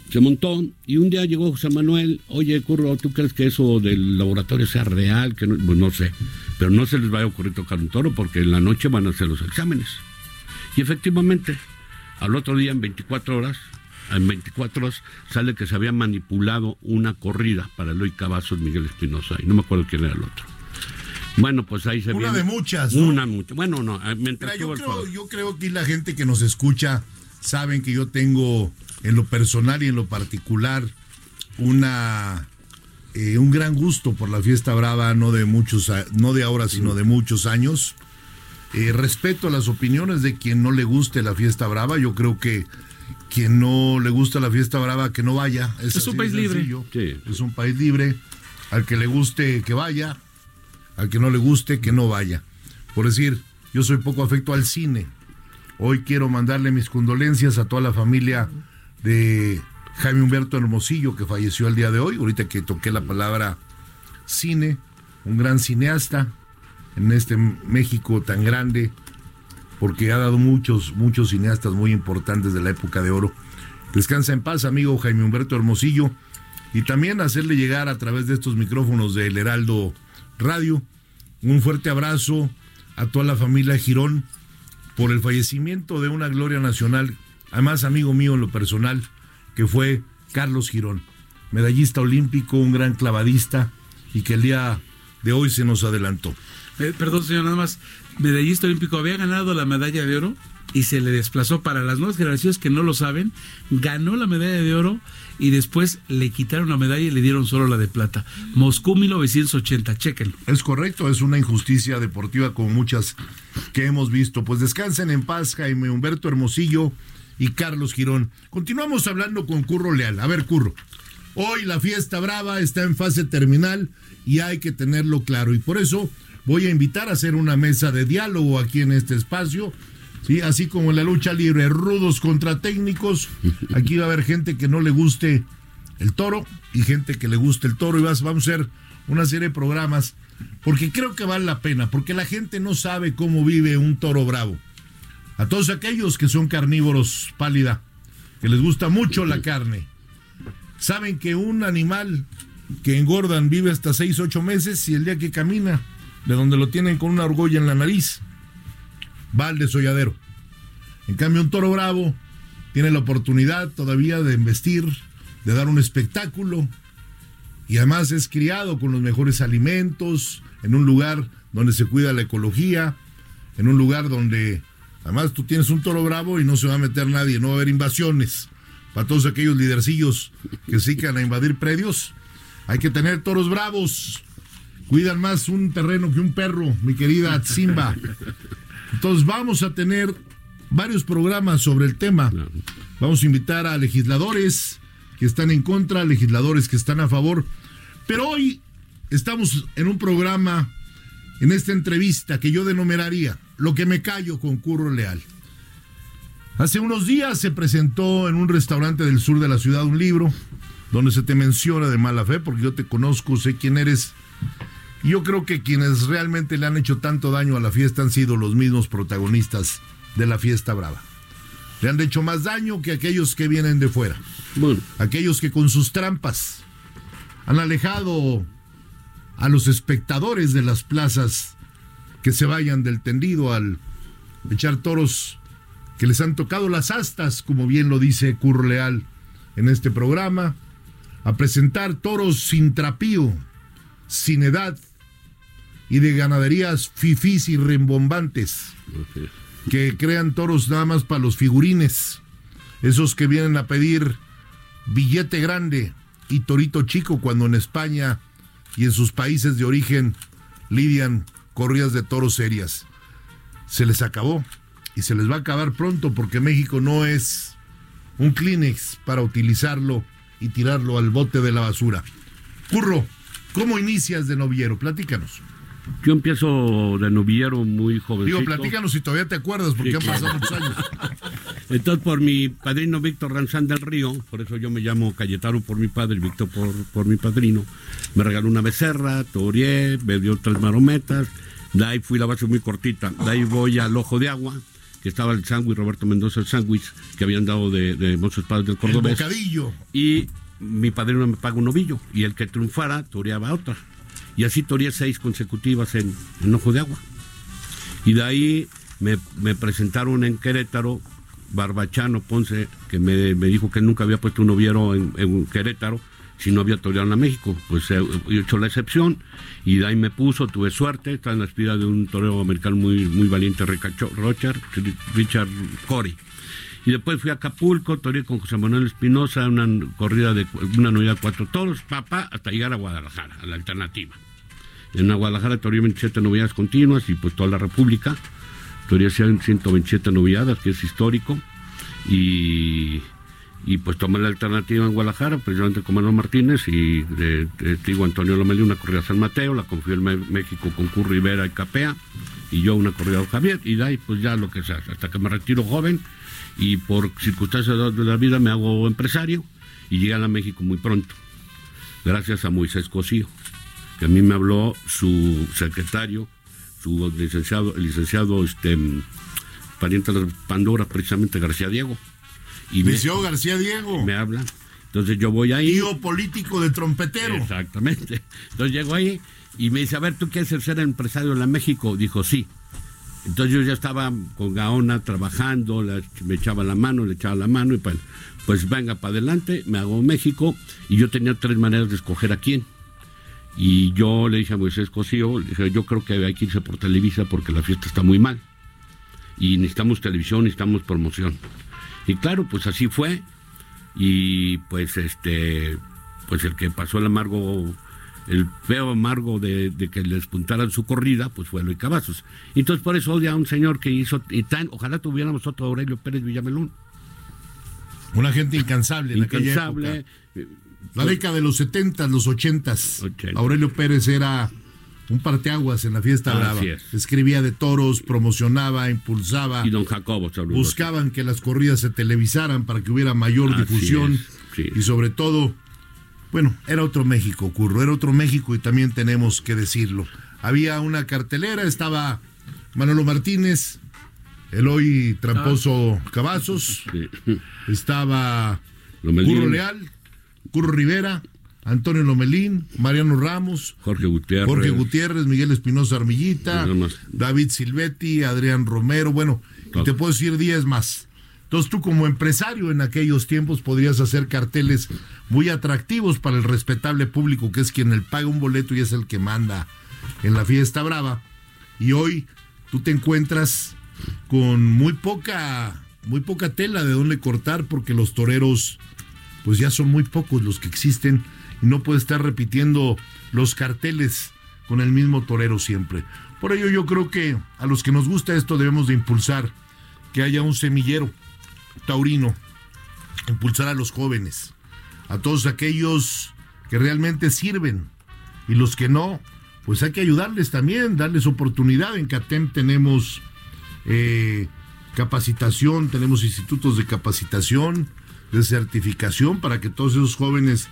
S8: se montó y un día llegó José Manuel, oye, Curro, ¿tú crees que eso del laboratorio sea real? Que pues no sé, pero no se les vaya a ocurrir tocar un toro porque en la noche van a hacer los exámenes. Y efectivamente, al otro día, en 24 horas, en 24 horas sale que se había manipulado una corrida para Eloy Cavazos, Miguel Espinosa, y no me acuerdo quién era el otro. Bueno, pues ahí se
S3: Una de muchas.
S8: Una mucha. Bueno, no,
S3: mientras yo, creo, yo creo que la gente que nos escucha saben que yo tengo en lo personal y en lo particular una eh, un gran gusto por la fiesta brava, no de muchos, no de ahora, sino de muchos años. Eh, respeto las opiniones de quien no le guste la fiesta brava. Yo creo que quien no le gusta la fiesta brava, que no vaya.
S5: Es, un país libre.
S3: Es un país libre. Al que le guste, que vaya. Al que no le guste, que no vaya. Por decir, yo soy poco afecto al cine. Hoy quiero mandarle mis condolencias a toda la familia de Jaime Humberto Hermosillo, que falleció el día de hoy. Ahorita que toqué la palabra cine, un gran cineasta en este México tan grande porque ha dado muchos, muchos cineastas muy importantes de la época de oro. Descansa en paz, amigo Jaime Humberto Hermosillo, y también hacerle llegar a través de estos micrófonos del Heraldo Radio un fuerte abrazo a toda la familia Girón por el fallecimiento de una gloria nacional, además amigo mío en lo personal, que fue Carlos Girón, medallista olímpico, un gran clavadista y que el día de hoy se nos adelantó.
S5: Eh, perdón, señor, nada más. Medallista olímpico había ganado la medalla de oro y se le desplazó para las nuevas generaciones que no lo saben. Ganó la medalla de oro y después le quitaron la medalla y le dieron solo la de plata. Moscú 1980, chequenlo.
S3: Es correcto, es una injusticia deportiva como muchas que hemos visto. Pues descansen en paz Jaime Humberto Hermosillo y Carlos Girón. Continuamos hablando con Curro Leal. A ver, Curro. Hoy la fiesta brava está en fase terminal y hay que tenerlo claro. Y por eso voy a invitar a hacer una mesa de diálogo aquí en este espacio. Sí, así como en la lucha libre, rudos contra técnicos. Aquí va a haber gente que no le guste el toro y gente que le guste el toro. Y vamos a hacer una serie de programas porque creo que vale la pena, porque la gente no sabe cómo vive un toro bravo. A todos aquellos que son carnívoros pálida, que les gusta mucho la carne, saben que un animal que engordan vive hasta 6, 8 meses y el día que camina, de donde lo tienen con una argolla en la nariz, va al desolladero. En cambio, un toro bravo tiene la oportunidad todavía de investir, de dar un espectáculo y además es criado con los mejores alimentos, en un lugar donde se cuida la ecología, en un lugar donde además tú tienes un toro bravo y no se va a meter nadie, no va a haber invasiones. Para todos aquellos lidercillos que se a invadir predios, hay que tener toros bravos. Cuidan más un terreno que un perro, mi querida Simba. Entonces vamos a tener varios programas sobre el tema. Vamos a invitar a legisladores que están en contra, legisladores que están a favor. Pero hoy estamos en un programa, en esta entrevista que yo denominaría Lo que me callo con Curro Leal. Hace unos días se presentó en un restaurante del sur de la ciudad un libro donde se te menciona de mala fe, porque yo te conozco, sé quién eres. Yo creo que quienes realmente le han hecho tanto daño a la fiesta han sido los mismos protagonistas de la fiesta brava. Le han hecho más daño que aquellos que vienen de fuera.
S8: Bueno,
S3: Aquellos que con sus trampas han alejado a los espectadores de las plazas que se vayan del tendido al echar toros que les han tocado las astas, como bien lo dice Curro Leal en este programa, a presentar toros sin trapío, sin edad y de ganaderías fifís y rimbombantes
S8: es.
S3: que crean toros nada más para los figurines, esos que vienen a pedir billete grande y torito chico cuando en España y en sus países de origen lidian corridas de toros serias. Se les acabó y se les va a acabar pronto porque México no es un Kleenex para utilizarlo y tirarlo al bote de la basura. Curro, ¿cómo inicias de noviero? Platícanos.
S8: Yo empiezo de novillero muy jovencito.
S3: Digo, platícanos si todavía te acuerdas porque
S8: Sí,
S3: han
S8: claro.
S3: pasado muchos años.
S8: Entonces, por mi padrino Víctor Ranzán del Río, por eso yo me llamo Cayetano por mi padre Víctor por, por mi padrino, me regaló una becerra, toreé, me dio tres marometas, de ahí fui la base muy cortita, de ahí voy al Ojo de Agua, que estaba el sándwich, Roberto Mendoza el sándwich, que habían dado de, de Montes Padres del
S3: El
S8: Cordobés.
S3: bocadillo.
S8: y mi padrino me paga un novillo y el que triunfara toreaba otra y así toreé seis consecutivas en, en Ojo de Agua. Y de ahí me, me presentaron en Querétaro Barbachano Ponce que me, me dijo que nunca había puesto un noviero en, en Querétaro si no había toreado en México. Pues eh, yo he hecho la excepción y de ahí me puso tuve suerte estaba en la espira de un torero americano muy muy valiente Richard Corey y después fui a Acapulco, toreé con José Manuel Espinosa, una corrida de una novia cuatro toros, papá, hasta llegar a Guadalajara, a la alternativa. En la Guadalajara toreé 27 novilladas continuas y pues toda la República. Toreé 127 novilladas, que es histórico. Y, y pues tomé la alternativa en Guadalajara, precisamente con Manuel Martínez y de, de Tigo Antonio Lomelí, una corrida a San Mateo, la confió en México con Curro Rivera y Capea, y yo una corrida a Javier, y de ahí pues ya lo que sea, hasta que me retiro joven y por circunstancias de la vida me hago empresario y llegué a México muy pronto, gracias a Moisés Cosío, que a mí me habló su secretario, su licenciado, el licenciado este, pariente de Pandora, precisamente García Diego.
S3: Y me, García Diego.
S8: Me habla. Entonces yo voy ahí.
S3: Tío político de trompetero.
S8: Exactamente. Entonces llego ahí y me dice, a ver, ¿tú quieres ser empresario en la México? Dijo, sí. Entonces yo ya estaba con Gaona trabajando, me echaba la mano, le echaba la mano y pues, pues venga para adelante, me hago México y yo tenía tres maneras de escoger a quién. Y yo le dije a Moisés Cosío, le dije, yo creo que hay que irse por Televisa porque la fiesta está muy mal. Y necesitamos televisión, necesitamos promoción. Y claro, pues así fue. Y pues este, pues el que pasó el amargo, el feo amargo de, que le despuntaran su corrida, pues fue Luis Cavazos. Entonces por eso odia a un señor que hizo, y tan, ojalá tuviéramos otro Aurelio Pérez Villamelón.
S3: Una gente incansable en
S8: incansable,
S3: aquella época. La década de los 70, los 80. Aurelio Pérez era un parteaguas en la fiesta brava. Escribía de toros, promocionaba, impulsaba.
S8: Y don Jacobo,
S3: Buscaban que las corridas se televisaran para que hubiera mayor difusión. Y sobre todo, bueno, era otro México, Curro, era otro México y también tenemos que decirlo. Había una cartelera, estaba Manolo Martínez, el hoy tramposo ah. Cavazos, estaba Curro Leal, Curro Rivera, Antonio Lomelín, Mariano Ramos,
S8: Jorge Gutiérrez,
S3: Jorge Gutiérrez Miguel Espinosa Armillita, David Silvetti, Adrián Romero, bueno, te puedo decir 10 más. Entonces tú como empresario en aquellos tiempos podrías hacer carteles muy atractivos para el respetable público, que es quien el paga un boleto y es el que manda en la fiesta brava. Y hoy tú te encuentras con muy poca, muy poca tela de dónde cortar porque los toreros pues ya son muy pocos los que existen y no puede estar repitiendo los carteles con el mismo torero siempre. Por ello yo creo que a los que nos gusta esto debemos de impulsar que haya un semillero taurino, impulsar a los jóvenes, a todos aquellos que realmente sirven y los que no, pues hay que ayudarles también, darles oportunidad. En CATEM tenemos eh, capacitación, tenemos institutos de capacitación, de certificación para que todos esos jóvenes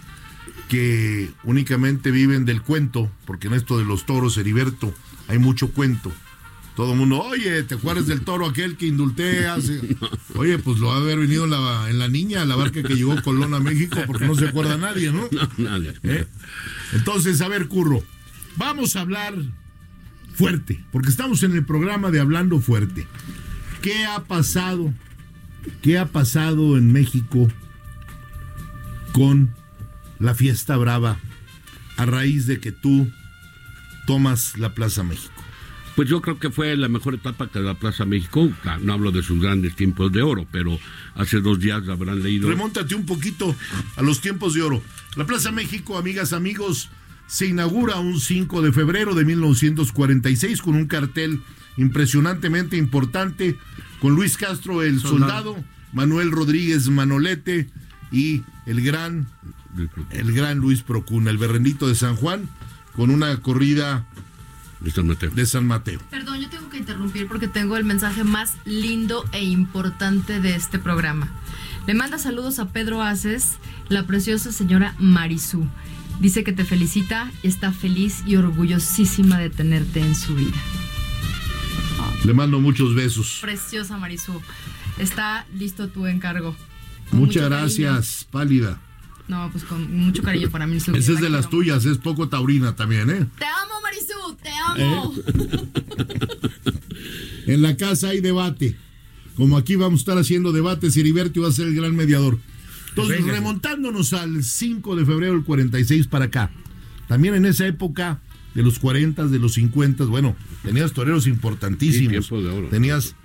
S3: que únicamente viven del cuento, porque en esto de los toros, Heriberto, hay mucho cuento. Todo el mundo, oye, ¿te acuerdas del toro aquel que indulté hace? Oye, pues lo va a haber venido en la, en la niña, la barca que llegó Colón a México, porque no se acuerda nadie, ¿no? nadie. ¿Eh? Entonces, a ver, Curro, vamos a hablar fuerte, porque estamos en el programa de Hablando Fuerte. ¿Qué ha pasado ¿Qué ha pasado en México con la fiesta brava a raíz de que tú tomas la Plaza México?
S8: Pues yo creo que fue la mejor etapa que la Plaza México. No hablo de sus grandes tiempos de oro, pero hace dos días habrán leído.
S3: Remóntate un poquito a los tiempos de oro. La Plaza México, amigas, amigos, se inaugura un 5 de febrero de 1946 con un cartel impresionantemente importante con Luis Castro el soldado, Manuel Rodríguez Manolete y el gran el gran Luis Procuna, el berrendito de San Juan con una corrida
S8: de San Mateo.
S3: De San Mateo.
S4: Perdón, yo tengo que interrumpir porque tengo el mensaje más lindo e importante de este programa. Le manda saludos a Pedro Aces, la preciosa señora Marisú. Dice que te felicita y está feliz y orgullosísima de tenerte en su vida.
S3: Le mando muchos besos.
S4: Preciosa Marisú. Está listo tu encargo.
S3: Muchas gracias, pálida.
S4: No, pues con mucho cariño para mí.
S3: Esa es de las tuyas, es poco taurina también, ¿eh?
S4: Te amo, Marisú, te amo.
S3: ¿Eh? en la casa hay debate. Como aquí vamos a estar haciendo debates, Heriberto va a ser el gran mediador. Entonces, remontándonos al 5 de febrero del 46 para acá. También en esa época de los 40, de los 50, bueno, tenías toreros importantísimos. tenías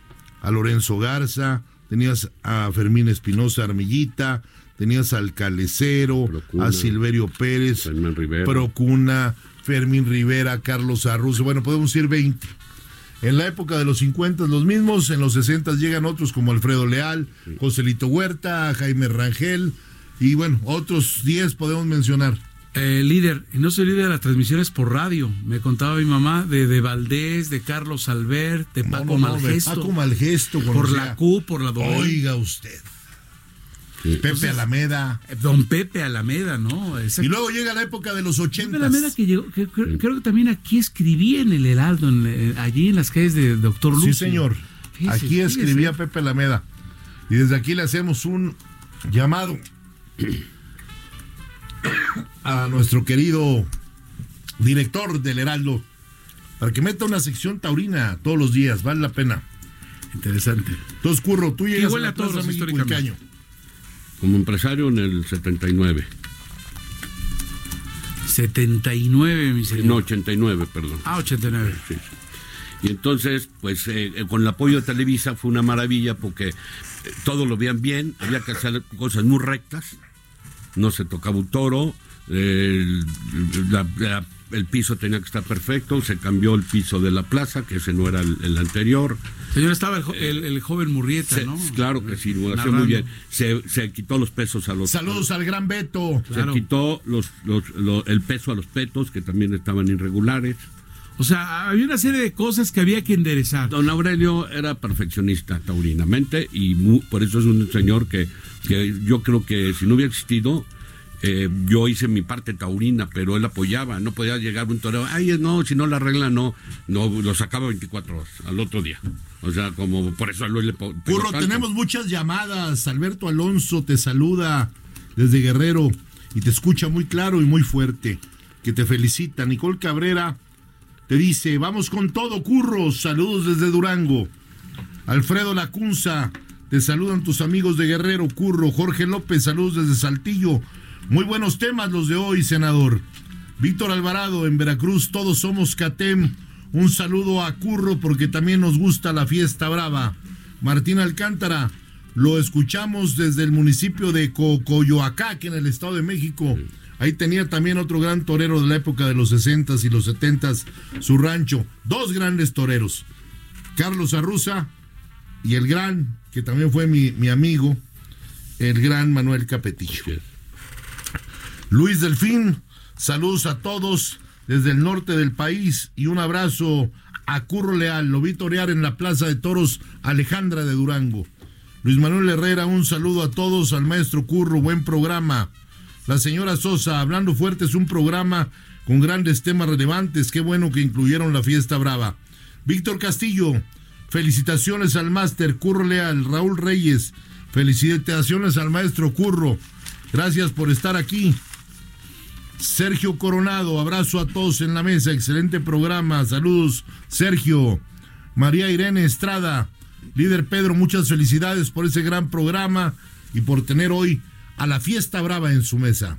S3: a Lorenzo Garza, tenías a Fermín Espinosa Armillita, tenías al Calecero, a Silverio Pérez, Procuna, Fermín Rivera, Carlos Arruz, bueno, podemos ir 20. En la época de los 50 los mismos, en los 60 llegan otros como Alfredo Leal, Joselito Huerta, Jaime Rangel y bueno, otros 10 podemos mencionar.
S5: Eh, líder, y no se olvide de las transmisiones por radio. Me contaba mi mamá de, de Valdés, de Carlos Albert, de Paco Malgesto.
S3: Paco Malgesto.
S5: Por la Q, por la
S3: W. Oiga usted. Pepe Alameda.
S5: Eh, don Pepe Alameda, ¿no?
S3: Y luego llega la época de los 80.
S5: Pepe Alameda que llegó, creo que también aquí escribía en el Heraldo, allí en las calles de Doctor Luz.
S3: Sí, señor. aquí escribía Pepe Lameda. Y desde aquí le hacemos un llamado a nuestro querido director del Heraldo para que meta una sección taurina todos los días, vale la pena.
S5: Interesante.
S3: Entonces, Curro, tú llegas
S5: Igual
S3: a la
S5: a todos
S3: Plaza México, ¿en qué
S5: históricamente.
S8: Como empresario en el 79.
S5: 79, mi señor.
S8: No, 89, perdón.
S5: Ah, 89.
S8: Sí, sí. Y entonces, pues eh, eh, con el apoyo de Televisa fue una maravilla porque eh, todo lo veían bien, había que hacer cosas muy rectas, no se tocaba un toro, eh, el, la- la- el piso tenía que estar perfecto, se cambió el piso de la plaza, que ese no era el, el anterior.
S5: Señor, estaba el, jo- el- el joven Murrieta,
S8: Se-
S5: ¿no?
S8: Claro que sí, lo hacía
S5: Narrando.
S8: muy bien. Se, se quitó los pesos a los...
S3: Saludos al gran Beto.
S5: Claro.
S8: Se quitó los, los- lo- el peso a los petos, que también estaban irregulares.
S5: O sea, había una serie de cosas que había que enderezar.
S8: Don Aurelio era perfeccionista taurinamente y mu- por eso es un señor que, que yo creo que si no hubiera existido, eh, yo hice mi parte taurina, pero él apoyaba, no podía llegar un torero, ay, no, si no la regla, no, no, lo sacaba 24 horas al otro día. O sea, como por eso a Luis le
S3: Curro, tenemos muchas llamadas. Alberto Alonso te saluda desde Guerrero y te escucha muy claro y muy fuerte. Que te felicita. Nicole Cabrera te dice, vamos con todo, Curro. Saludos desde Durango. Alfredo Lacunza, te saludan tus amigos de Guerrero, Curro. Jorge López, saludos desde Saltillo. Muy buenos temas los de hoy, senador. Víctor Alvarado, en Veracruz, todos somos CATEM. Un saludo a Curro porque también nos gusta la fiesta brava. Martín Alcántara, lo escuchamos desde el municipio de Cocoyoacac, en el Estado de México. Ahí tenía también otro gran torero de la época de los 60s y los 70s, su rancho. Dos grandes toreros. Carlos Arruza y el gran, que también fue mi, mi amigo, el gran Manuel Capetillo. Luis Delfín, saludos a todos desde el norte del país y un abrazo a Curro Leal. Lo vi torear en la Plaza de Toros Alejandra de Durango. Luis Manuel Herrera, un saludo a todos, al maestro Curro, buen programa. La señora Sosa, hablando fuerte, es un programa con grandes temas relevantes. Qué bueno que incluyeron la fiesta brava. Víctor Castillo, felicitaciones al máster Curro Leal. Raúl Reyes, felicitaciones al maestro Curro. Gracias por estar aquí. Sergio Coronado, abrazo a todos en la mesa, excelente programa, saludos Sergio. María Irene Estrada, líder Pedro, muchas felicidades por ese gran programa y por tener hoy a la fiesta brava en su mesa.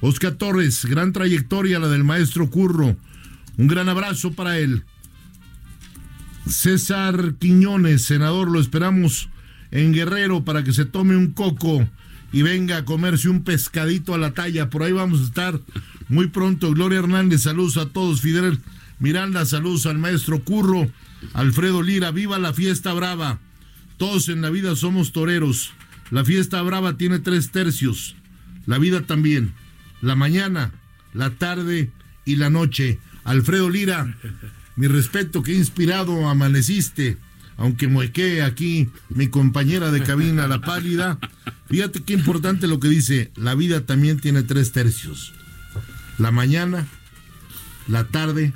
S3: Oscar Torres, gran trayectoria la del maestro Curro, un gran abrazo para él. César Quiñones, senador, lo esperamos en Guerrero para que se tome un coco y venga a comerse un pescadito a la talla. Por ahí vamos a estar muy pronto. Gloria Hernández, saludos a todos. Fidel Miranda, saludos al maestro Curro. Alfredo Lira, viva la fiesta brava. Todos en la vida somos toreros. La fiesta brava tiene tres tercios. La vida también. La mañana, la tarde y la noche. Alfredo Lira, mi respeto, que inspirado amaneciste. Aunque muequee aquí mi compañera de cabina, la pálida. Fíjate qué importante lo que dice. La vida también tiene tres tercios. La mañana, la tarde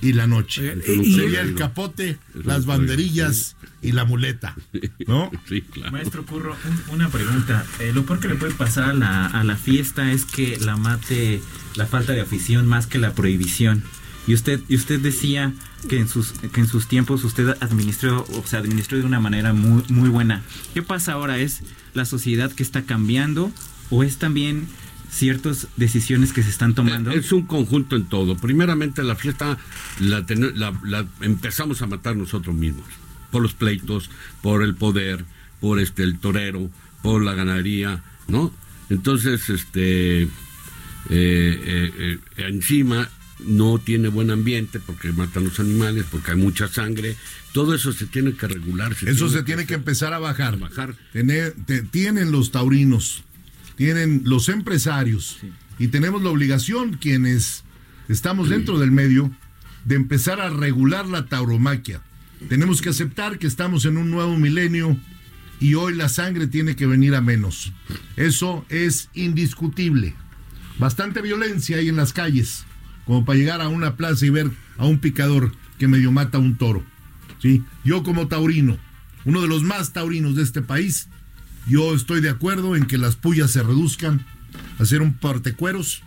S3: y la noche.
S5: Oiga, y-
S3: Sería el capote, las banderillas y la muleta. ¿No?
S8: Sí, claro.
S9: Maestro Curro, un- una pregunta. Eh, lo peor que le puede pasar a la, a la fiesta es que la mate la falta de afición más que la prohibición. Y usted, y usted decía que en sus, que en sus tiempos usted administró, o sea, administró de una manera muy, muy buena. ¿Qué pasa ahora? ¿Es la sociedad que está cambiando o es también ciertas decisiones que se están tomando?
S8: Es un conjunto en todo. Primeramente, la fiesta la, ten- empezamos a matar nosotros mismos. Por los pleitos, por el poder, por este el torero, por la ganadería, ¿no? Entonces, este. eh, eh, eh, encima no tiene buen ambiente porque matan los animales, porque hay mucha sangre. Todo eso se tiene que regular.
S3: Eso se tiene que empezar a bajar.
S8: bajar.
S3: Tener- te- tienen los taurinos, tienen los empresarios y tenemos la obligación, quienes estamos dentro del medio, de empezar a regular la tauromaquia. Tenemos que aceptar que estamos en un nuevo milenio y hoy la sangre tiene que venir a menos. Eso es indiscutible. Bastante violencia hay en las calles, como para llegar a una plaza y ver a un picador que medio mata a un toro. ¿sí? Yo como taurino, uno de los más taurinos de este país, yo estoy de acuerdo en que las pullas se reduzcan a ser un partecueros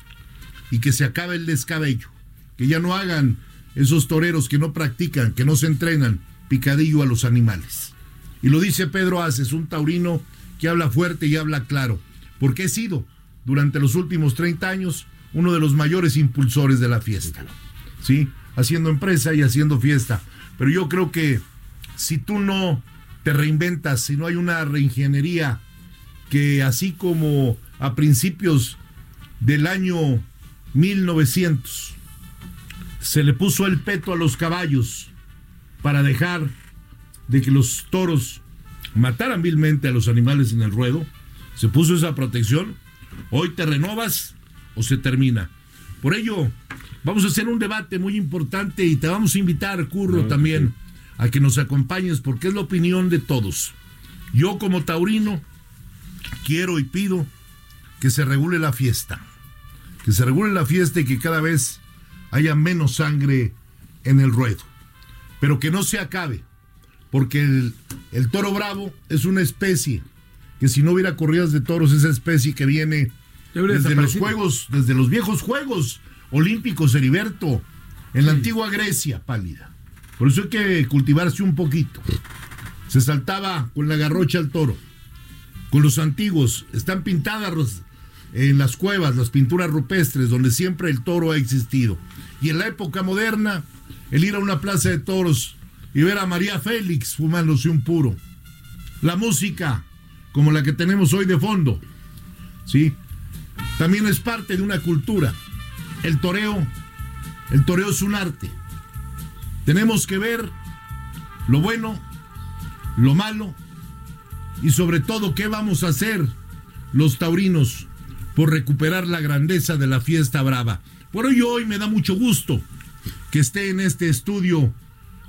S3: y que se acabe el descabello, que ya no hagan esos toreros que no practican, que no se entrenan, picadillo a los animales. Y lo dice Pedro Aces, un taurino que habla fuerte y habla claro, porque he sido, durante los últimos 30 años, uno de los mayores impulsores de la fiesta. ¿Sí? Haciendo empresa y haciendo fiesta. Pero yo creo que si tú no te reinventas, si no hay una reingeniería que así como a principios del año 1900 se le puso el peto a los caballos para dejar de que los toros mataran vilmente a los animales en el ruedo, se puso esa protección, hoy te renovas o se termina. Por ello, vamos a hacer un debate muy importante y te vamos a invitar, Curro, también a que nos acompañes porque es la opinión de todos. Yo como taurino quiero y pido que se regule la fiesta, que se regule la fiesta y que cada vez haya menos sangre en el ruedo, pero que no se acabe, porque el, el toro bravo es una especie que si no hubiera corridas de toros, esa especie que viene desde los juegos, desde los viejos juegos olímpicos, Heriberto, en la antigua Grecia pálida. Por eso hay que cultivarse un poquito. Se saltaba con la garrocha al toro. Con los antiguos, están pintadas en las cuevas, las pinturas rupestres, donde siempre el toro ha existido. Y en la época moderna, el ir a una plaza de toros y ver a María Félix fumándose un puro. La música, como la que tenemos hoy de fondo, ¿sí? También es parte de una cultura. El toreo, el toreo es un arte. Tenemos que ver lo bueno, lo malo y sobre todo qué vamos a hacer los taurinos por recuperar la grandeza de la fiesta brava. Por ello hoy me da mucho gusto que esté en este estudio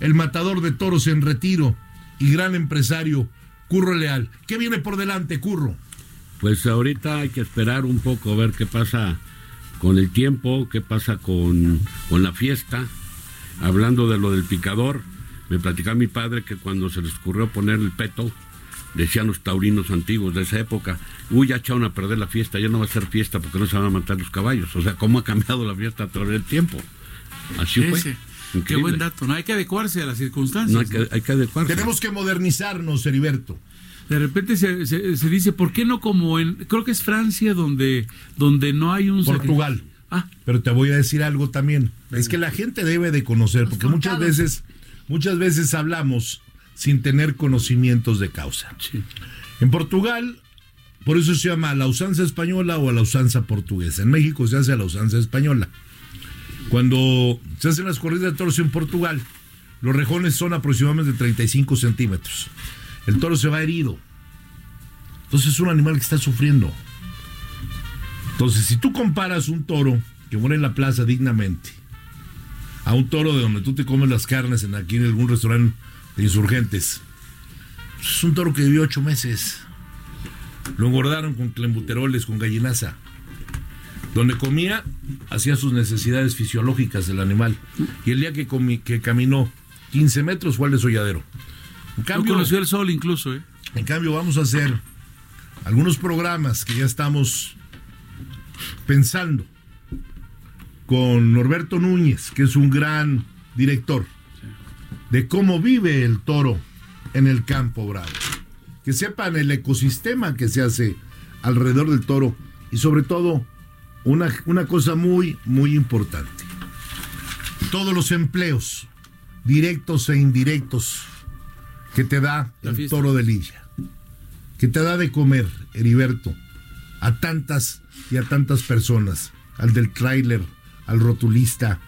S3: el matador de toros en retiro y gran empresario Curro Leal. ¿Qué viene por delante, Curro?
S8: Pues ahorita hay que esperar un poco a ver qué pasa con el tiempo, qué pasa con, con la fiesta. Hablando de lo del picador, me platicaba mi padre que cuando se les ocurrió poner el peto, decían los taurinos antiguos de esa época, uy, ya echaron a perder la fiesta, ya no va a ser fiesta porque no se van a matar los caballos. O sea, cómo ha cambiado la fiesta a través del tiempo. Así fue.
S5: Qué buen dato, no hay que adecuarse a las circunstancias.
S8: No hay que, hay que adecuarse.
S3: Tenemos que modernizarnos, Heriberto.
S5: De repente se, se, se, dice, ¿por qué no como en, creo que es Francia donde, donde no hay un...
S3: Portugal.
S5: Ah.
S3: Pero te voy a decir algo también. Es que la gente debe de conocer, porque muchas veces, muchas veces hablamos sin tener conocimientos de causa.
S5: Sí.
S3: En Portugal, por eso se llama a la usanza española o a la usanza portuguesa. En México se hace a la usanza española. Cuando se hacen las corridas de toros en Portugal, los rejones son aproximadamente de 35 centímetros. El toro se va herido. Entonces es un animal que está sufriendo. Entonces, si tú comparas un toro que muere en la plaza dignamente a un toro de donde tú te comes las carnes en aquí en algún restaurante de insurgentes, es un toro que vivió ocho meses. Lo engordaron con clembuteroles, con gallinaza. Donde comía, hacía sus necesidades fisiológicas del animal. Y el día que, que caminó 15 metros fue al desolladero.
S5: En cambio, no conoció el sol incluso, ¿eh?
S3: En cambio, vamos a hacer algunos programas que ya estamos pensando con Norberto Núñez, que es un gran director, de cómo vive el toro en el campo bravo. Que sepan el ecosistema que se hace alrededor del toro y sobre todo una, una cosa muy, muy importante. Todos los empleos, directos e indirectos, que te da
S5: La
S3: el
S5: fiesta.
S3: toro de Lidia, que te da de comer, Heriberto, a tantas y a tantas personas, al del tráiler, al rotulista,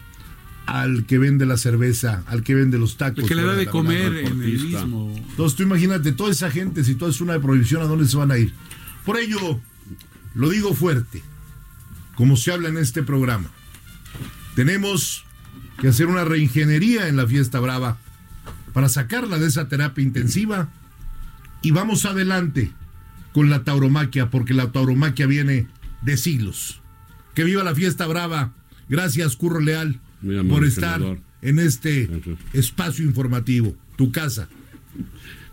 S3: al que vende la cerveza, al que vende los tacos.
S5: El que le da de comer en el mismo.
S3: Entonces tú imagínate, toda esa gente, si todo es una prohibición, ¿a dónde se van a ir? Por ello, lo digo fuerte, como se habla en este programa. Tenemos que hacer una reingeniería en la fiesta brava para sacarla de esa terapia intensiva y vamos adelante con la tauromaquia, porque la tauromaquia viene de siglos. Que viva la fiesta brava. Gracias, Curro Leal, por estar
S8: senador.
S3: en este
S8: Gracias.
S3: espacio informativo. tu casa.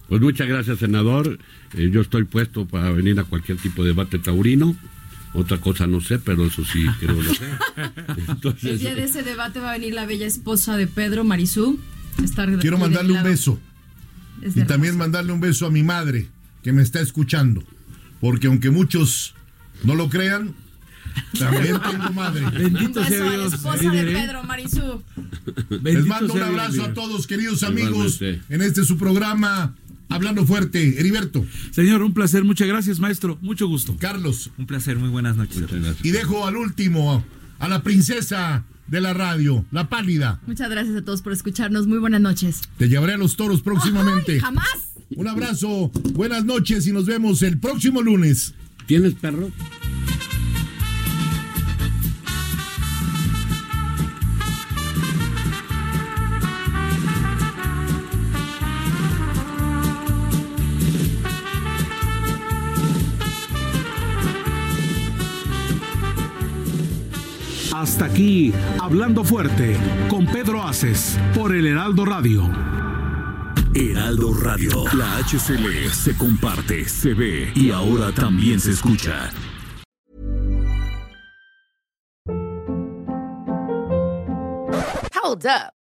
S8: Pues muchas gracias, senador. Eh, yo estoy puesto para venir a cualquier tipo de debate taurino. Otra cosa no sé, pero eso sí creo lo sé.
S4: Entonces, el día de ese debate va a venir la bella esposa de Pedro, Marisú.
S3: Quiero mandarle un beso. Y también mandarle un beso a mi madre, que me está escuchando. Porque aunque muchos no lo crean, también tengo madre.
S4: Bendito sea Dios. esposa de Pedro, Marisú.
S3: Les mando un abrazo a todos, queridos amigos, en este su programa Hablando fuerte, Heriberto.
S5: Señor, un placer, muchas gracias, maestro, mucho gusto.
S3: Carlos.
S9: Un placer, muy buenas noches.
S3: Y dejo al último, a la princesa de la radio, la pálida.
S4: Muchas gracias a todos por escucharnos, muy buenas noches.
S3: Te llevaré a los toros próximamente.
S4: jamás.
S3: Un abrazo, buenas noches y nos vemos el próximo lunes.
S8: ¿Tienes perro?
S1: Hasta aquí, Hablando Fuerte, con Pedro Aces, por el Heraldo Radio.
S7: Heraldo Radio, la HCL se comparte, se ve y ahora también se escucha.
S10: Hold up,